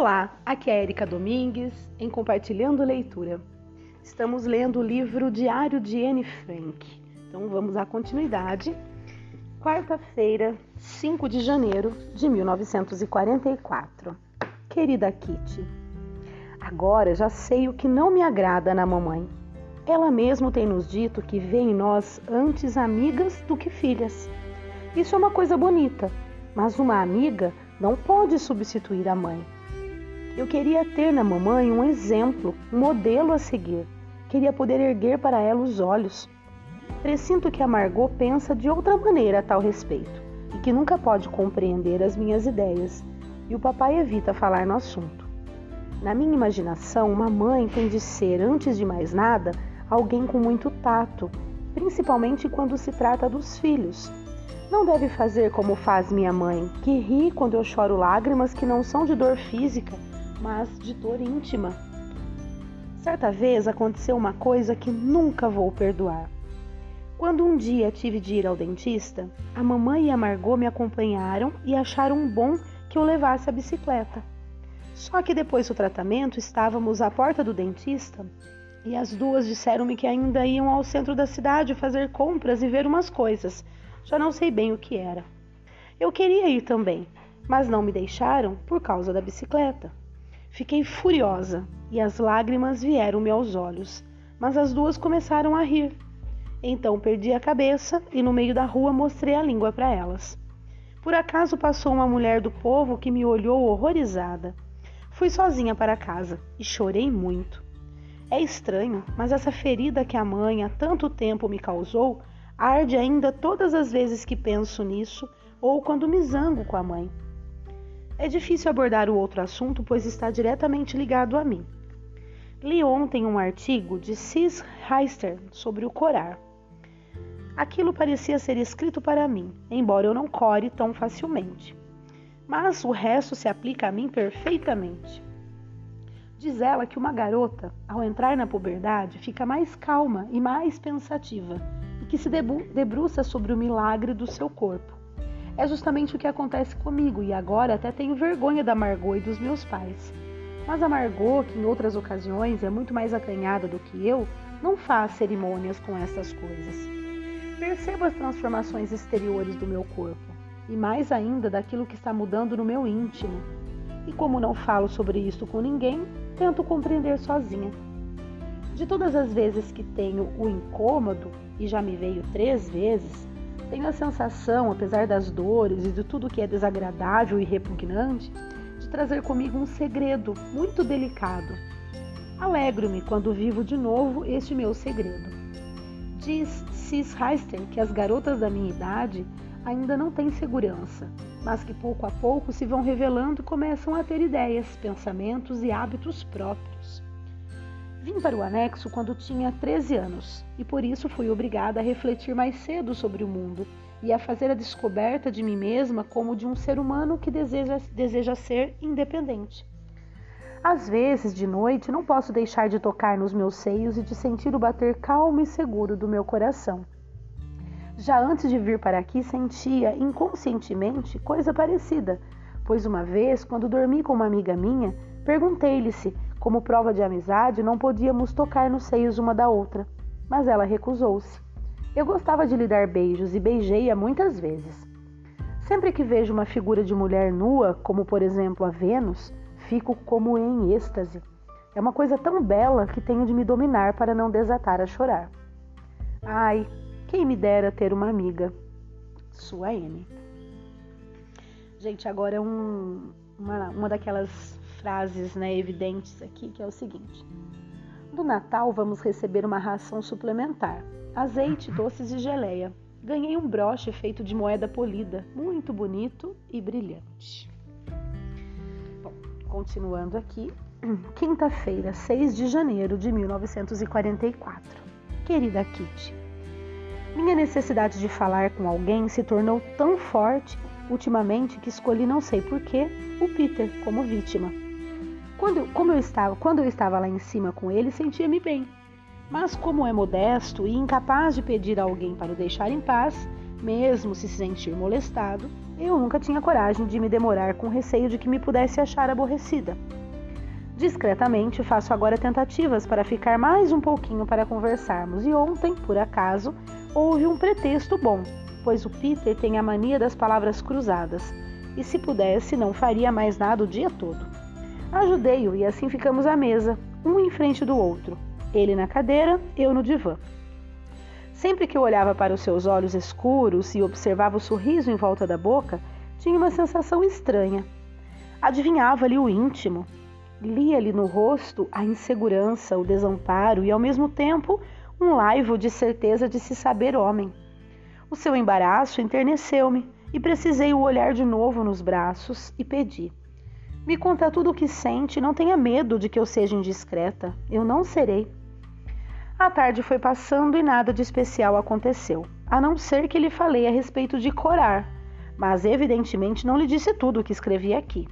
Olá, aqui é Erika Domingues em Compartilhando Leitura. Estamos lendo o livro Diário de Anne Frank. Então vamos à continuidade. Quarta-feira, 5 de janeiro de 1944. Querida Kitty, agora já sei o que não me agrada na mamãe. Ela mesmo tem nos dito que vê em nós antes amigas do que filhas. Isso é uma coisa bonita, mas uma amiga não pode substituir a mãe. Eu queria ter na mamãe um exemplo, um modelo a seguir. Queria poder erguer para ela os olhos. Presinto que a Margot pensa de outra maneira a tal respeito e que nunca pode compreender as minhas ideias, e o papai evita falar no assunto. Na minha imaginação, uma mãe tem de ser, antes de mais nada, alguém com muito tato, principalmente quando se trata dos filhos. Não deve fazer como faz minha mãe, que ri quando eu choro lágrimas que não são de dor física, mas de dor íntima. Certa vez aconteceu uma coisa que nunca vou perdoar. Quando um dia tive de ir ao dentista, a mamãe e a Margot me acompanharam e acharam bom que eu levasse a bicicleta. Só que depois do tratamento estávamos à porta do dentista e as duas disseram-me que ainda iam ao centro da cidade fazer compras e ver umas coisas. Já não sei bem o que era. Eu queria ir também, mas não me deixaram por causa da bicicleta. Fiquei furiosa e as lágrimas vieram-me aos olhos, mas as duas começaram a rir. Então perdi a cabeça e no meio da rua mostrei a língua para elas. Por acaso passou uma mulher do povo que me olhou horrorizada. Fui sozinha para casa e chorei muito. É estranho, mas essa ferida que a mãe há tanto tempo me causou arde ainda todas as vezes que penso nisso ou quando me zango com a mãe. É difícil abordar o outro assunto, pois está diretamente ligado a mim. Li ontem um artigo de Cis Heister sobre o corar. Aquilo parecia ser escrito para mim, embora eu não core tão facilmente. Mas o resto se aplica a mim perfeitamente. Diz ela que uma garota, ao entrar na puberdade, fica mais calma e mais pensativa, e que se debruça sobre o milagre do seu corpo. É justamente o que acontece comigo e agora até tenho vergonha da Margot e dos meus pais. Mas a Margot, que em outras ocasiões é muito mais acanhada do que eu, não faz cerimônias com essas coisas. Percebo as transformações exteriores do meu corpo e mais ainda daquilo que está mudando no meu íntimo. E como não falo sobre isso com ninguém, tento compreender sozinha. De todas as vezes que tenho o incômodo, e já me veio três vezes, tenho a sensação, apesar das dores e de tudo que é desagradável e repugnante, de trazer comigo um segredo muito delicado. Alegro-me quando vivo de novo este meu segredo. Diz Cis Heister que as garotas da minha idade ainda não têm segurança, mas que pouco a pouco se vão revelando e começam a ter ideias, pensamentos e hábitos próprios. Vim para o anexo quando tinha 13 anos e por isso fui obrigada a refletir mais cedo sobre o mundo e a fazer a descoberta de mim mesma como de um ser humano que deseja, deseja ser independente. Às vezes, de noite, não posso deixar de tocar nos meus seios e de sentir o bater calmo e seguro do meu coração. Já antes de vir para aqui, sentia inconscientemente coisa parecida, pois uma vez, quando dormi com uma amiga minha, perguntei-lhe se como prova de amizade, não podíamos tocar nos seios uma da outra, mas ela recusou-se. Eu gostava de lhe dar beijos e beijei-a muitas vezes. Sempre que vejo uma figura de mulher nua, como por exemplo a Vênus, fico como em êxtase. É uma coisa tão bela que tenho de me dominar para não desatar a chorar. Ai, quem me dera ter uma amiga. Sua M. Gente, agora é um, uma, uma daquelas frases né, evidentes aqui, que é o seguinte: No Natal vamos receber uma ração suplementar: azeite, doces e geleia. Ganhei um broche feito de moeda polida, muito bonito e brilhante. Bom, continuando aqui, quinta-feira, 6 de janeiro de 1944. Querida Kitty, minha necessidade de falar com alguém se tornou tão forte ultimamente que escolhi, não sei porquê, o Peter como vítima. Quando, como eu estava, quando eu estava lá em cima com ele, sentia-me bem. Mas como é modesto e incapaz de pedir a alguém para o deixar em paz, Mesmo se sentir molestado, eu nunca tinha coragem de me demorar com receio de que me pudesse achar aborrecida. Discretamente faço agora tentativas para ficar mais um pouquinho para conversarmos, e ontem, por acaso, houve um pretexto bom, pois o Peter tem a mania das palavras cruzadas, e se pudesse, não faria mais nada o dia todo. Ajudei-o e assim ficamos à mesa, um em frente do outro, ele na cadeira, eu no divã. Sempre que eu olhava para os seus olhos escuros e observava o sorriso em volta da boca, tinha uma sensação estranha. Adivinhava-lhe o íntimo, lia-lhe no rosto a insegurança, o desamparo e, ao mesmo tempo, um laivo de certeza de se saber homem. O seu embaraço enterneceu-me e precisei o olhar de novo nos braços e pedi: Me conta tudo o que sente, não tenha medo de que eu seja indiscreta. Eu não serei. A tarde foi passando e nada de especial aconteceu, a não ser que lhe falei a respeito de corar, mas evidentemente não lhe disse tudo o que escrevi aqui.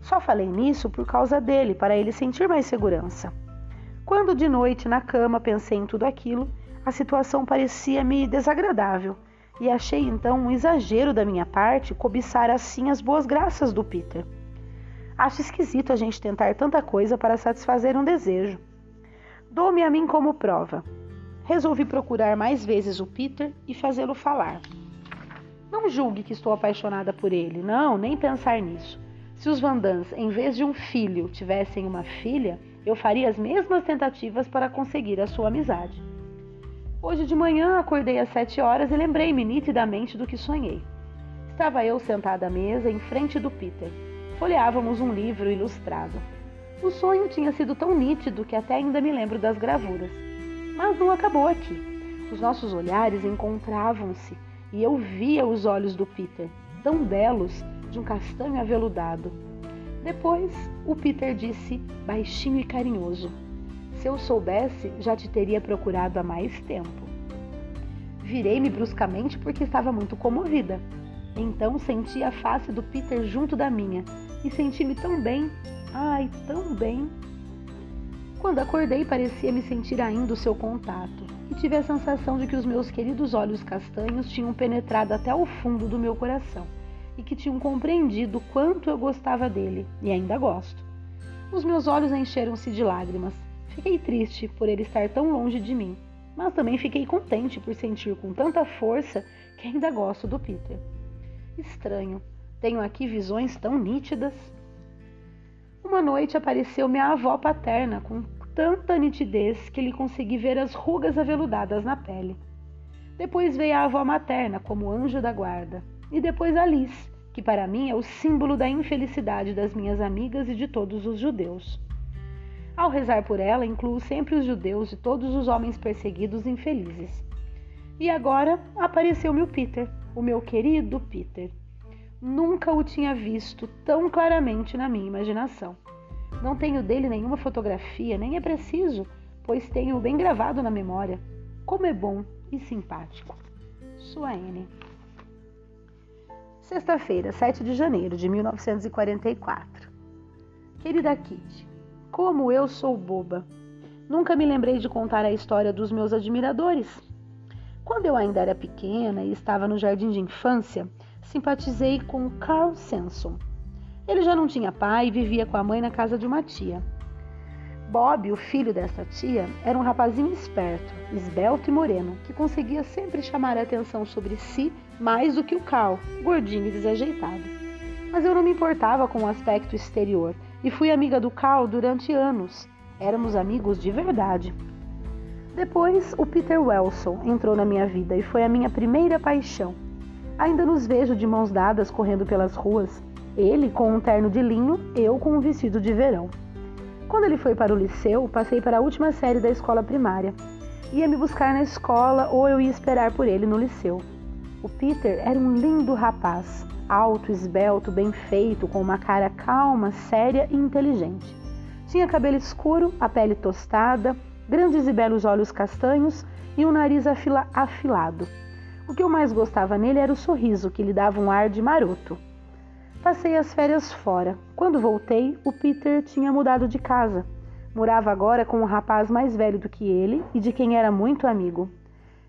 Só falei nisso por causa dele, para ele sentir mais segurança. Quando de noite na cama pensei em tudo aquilo, a situação parecia-me desagradável e achei então um exagero da minha parte cobiçar assim as boas graças do Peter. Acho esquisito a gente tentar tanta coisa para satisfazer um desejo. Dou-me a mim como prova. Resolvi procurar mais vezes o Peter e fazê-lo falar. Não julgue que estou apaixonada por ele, não, nem pensar nisso. Se os Vandans, em vez de um filho, tivessem uma filha, eu faria as mesmas tentativas para conseguir a sua amizade. Hoje de manhã acordei às sete horas e lembrei-me nitidamente do que sonhei. Estava eu sentada à mesa em frente do Peter. Folheávamos um livro ilustrado. O sonho tinha sido tão nítido que até ainda me lembro das gravuras. Mas não acabou aqui. Os nossos olhares encontravam-se e eu via os olhos do Peter, tão belos, de um castanho aveludado. Depois, o Peter disse, baixinho e carinhoso: Se eu soubesse, já te teria procurado há mais tempo. Virei-me bruscamente porque estava muito comovida. Então senti a face do Peter junto da minha e senti-me tão bem Ai, tão bem! Quando acordei, parecia me sentir ainda o seu contato e tive a sensação de que os meus queridos olhos castanhos tinham penetrado até o fundo do meu coração e que tinham compreendido quanto eu gostava dele e ainda gosto. Os meus olhos encheram-se de lágrimas. Fiquei triste por ele estar tão longe de mim, mas também fiquei contente por sentir com tanta força que ainda gosto do Peter. Estranho, tenho aqui visões tão nítidas. Uma noite apareceu minha avó paterna com tanta nitidez que lhe consegui ver as rugas aveludadas na pele. Depois veio a avó materna como anjo da guarda, e depois Alice, que para mim é o símbolo da infelicidade das minhas amigas e de todos os judeus. Ao rezar por ela, incluo sempre os judeus e todos os homens perseguidos infelizes. E agora apareceu-me o Peter, o meu querido Peter. Nunca o tinha visto tão claramente na minha imaginação. Não tenho dele nenhuma fotografia, nem é preciso, pois tenho bem gravado na memória. Como é bom e simpático. Sua N. Sexta-feira, 7 de janeiro de 1944. Querida Kitty, como eu sou boba. Nunca me lembrei de contar a história dos meus admiradores. Quando eu ainda era pequena e estava no jardim de infância, simpatizei com Carl Sanson. Ele já não tinha pai e vivia com a mãe na casa de uma tia. Bob, o filho dessa tia, era um rapazinho esperto, esbelto e moreno, que conseguia sempre chamar a atenção sobre si mais do que o Carl, gordinho e desajeitado. Mas eu não me importava com o aspecto exterior e fui amiga do Carl durante anos. Éramos amigos de verdade. Depois, o Peter Wilson entrou na minha vida e foi a minha primeira paixão. Ainda nos vejo de mãos dadas correndo pelas ruas, ele com um terno de linho, eu com um vestido de verão. Quando ele foi para o liceu, passei para a última série da escola primária. Ia me buscar na escola ou eu ia esperar por ele no liceu. O Peter era um lindo rapaz, alto, esbelto, bem feito, com uma cara calma, séria e inteligente. Tinha cabelo escuro, a pele tostada, grandes e belos olhos castanhos e um nariz afila afilado. O que eu mais gostava nele era o sorriso, que lhe dava um ar de maroto. Passei as férias fora. Quando voltei, o Peter tinha mudado de casa. Morava agora com um rapaz mais velho do que ele e de quem era muito amigo.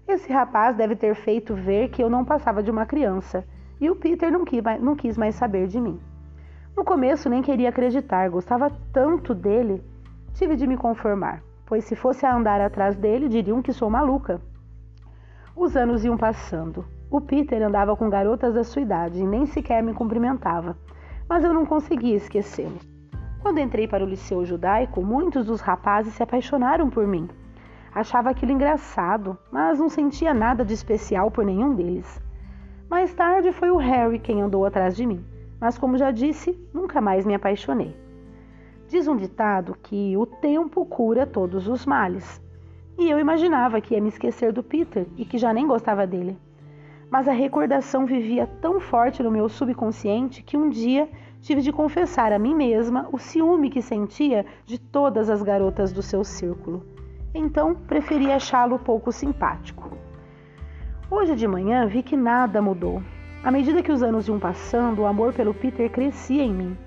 Esse rapaz deve ter feito ver que eu não passava de uma criança, e o Peter não quis, mais saber de mim. No começo nem queria acreditar, gostava tanto dele. Tive de me conformar, pois se fosse a andar atrás dele, diriam que sou maluca. Os anos iam passando. O Peter andava com garotas da sua idade e nem sequer me cumprimentava, mas eu não conseguia esquecê-lo. Quando entrei para o liceu judaico, muitos dos rapazes se apaixonaram por mim. Achava aquilo engraçado, mas não sentia nada de especial por nenhum deles. Mais tarde foi o Harry quem andou atrás de mim, mas como já disse, nunca mais me apaixonei. Diz um ditado que o tempo cura todos os males. E eu imaginava que ia me esquecer do Peter e que já nem gostava dele. Mas a recordação vivia tão forte no meu subconsciente que um dia tive de confessar a mim mesma o ciúme que sentia de todas as garotas do seu círculo. Então preferi achá-lo pouco simpático. Hoje de manhã vi que nada mudou. À medida que os anos iam passando, o amor pelo Peter crescia em mim.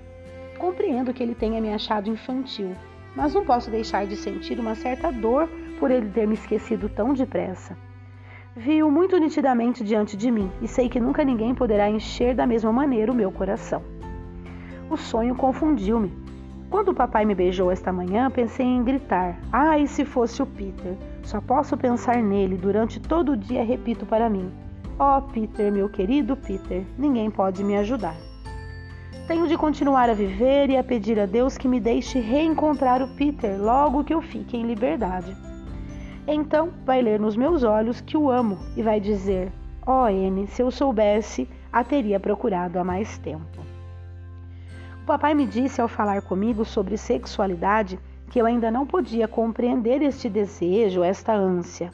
Compreendo que ele tenha me achado infantil, mas não posso deixar de sentir uma certa dor por ele ter me esquecido tão depressa. Vi-o muito nitidamente diante de mim e sei que nunca ninguém poderá encher da mesma maneira o meu coração. O sonho confundiu-me. Quando o papai me beijou esta manhã, pensei em gritar: Ai, se fosse o Peter! Só posso pensar nele durante todo o dia, repito para mim: oh, Peter, meu querido Peter, ninguém pode me ajudar. Tenho de continuar a viver e a pedir a Deus que me deixe reencontrar o Peter logo que eu fique em liberdade. Então vai ler nos meus olhos que o amo e vai dizer: Ó oh, N, se eu soubesse, a teria procurado há mais tempo. O papai me disse ao falar comigo sobre sexualidade que eu ainda não podia compreender este desejo, esta ânsia.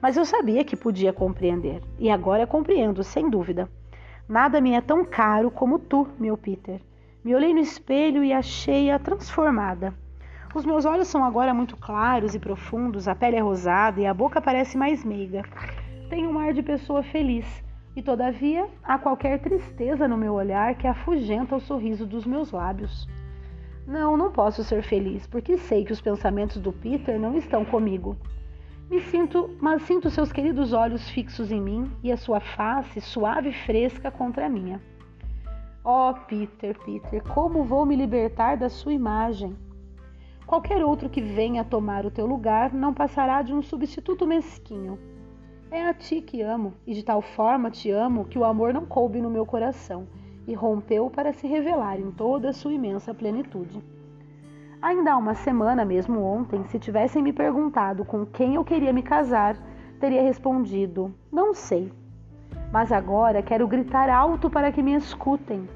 Mas eu sabia que podia compreender, e agora compreendo, sem dúvida. Nada me é tão caro como tu, meu Peter. Me olhei no espelho e achei-a transformada. Os meus olhos são agora muito claros e profundos, a pele é rosada e a boca parece mais meiga. Tenho um ar de pessoa feliz e todavia há qualquer tristeza no meu olhar que afugenta o sorriso dos meus lábios. Não, não posso ser feliz, porque sei que os pensamentos do Peter não estão comigo. Me sinto, mas sinto seus queridos olhos fixos em mim e a sua face suave e fresca contra a minha. Oh, Peter, Peter, como vou me libertar da sua imagem? Qualquer outro que venha tomar o teu lugar não passará de um substituto mesquinho é a ti que amo, e de tal forma te amo que o amor não coube no meu coração e rompeu para se revelar em toda a sua imensa plenitude. Ainda há uma semana, mesmo ontem, se tivessem me perguntado com quem eu queria me casar, teria respondido: Não sei. Mas agora quero gritar alto para que me escutem.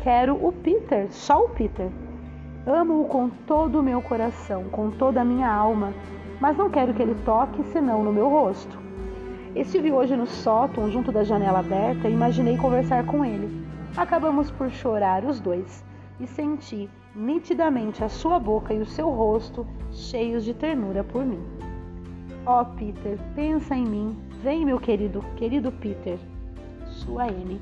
Quero o Peter, só o Peter. Amo-o com todo o meu coração, com toda a minha alma, mas não quero que ele toque senão no meu rosto. Estive hoje no sótão, junto da janela aberta, e imaginei conversar com ele. Acabamos por chorar os dois e senti nitidamente a sua boca e o seu rosto cheios de ternura por mim. Oh, Peter, pensa em mim. Vem, meu querido, querido Peter. Sua N.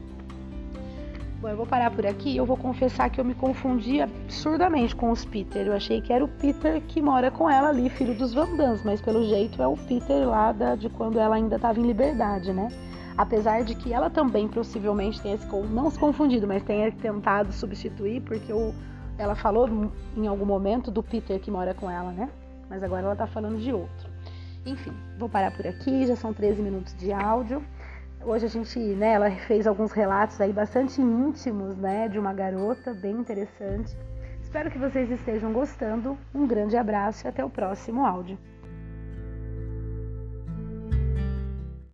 Bom, eu vou parar por aqui. Eu vou confessar que eu me confundi absurdamente com os Peter. Eu achei que era o Peter que mora com ela ali, filho dos Vandans, mas pelo jeito é o Peter lá da, de quando ela ainda estava em liberdade, né? Apesar de que ela também possivelmente tenha se, não se confundido, mas tenha tentado substituir, porque o, ela falou em algum momento do Peter que mora com ela, né? Mas agora ela tá falando de outro. Enfim, vou parar por aqui, já são 13 minutos de áudio. Hoje a gente, né, ela fez alguns relatos aí bastante íntimos, né, de uma garota, bem interessante. Espero que vocês estejam gostando. Um grande abraço e até o próximo áudio.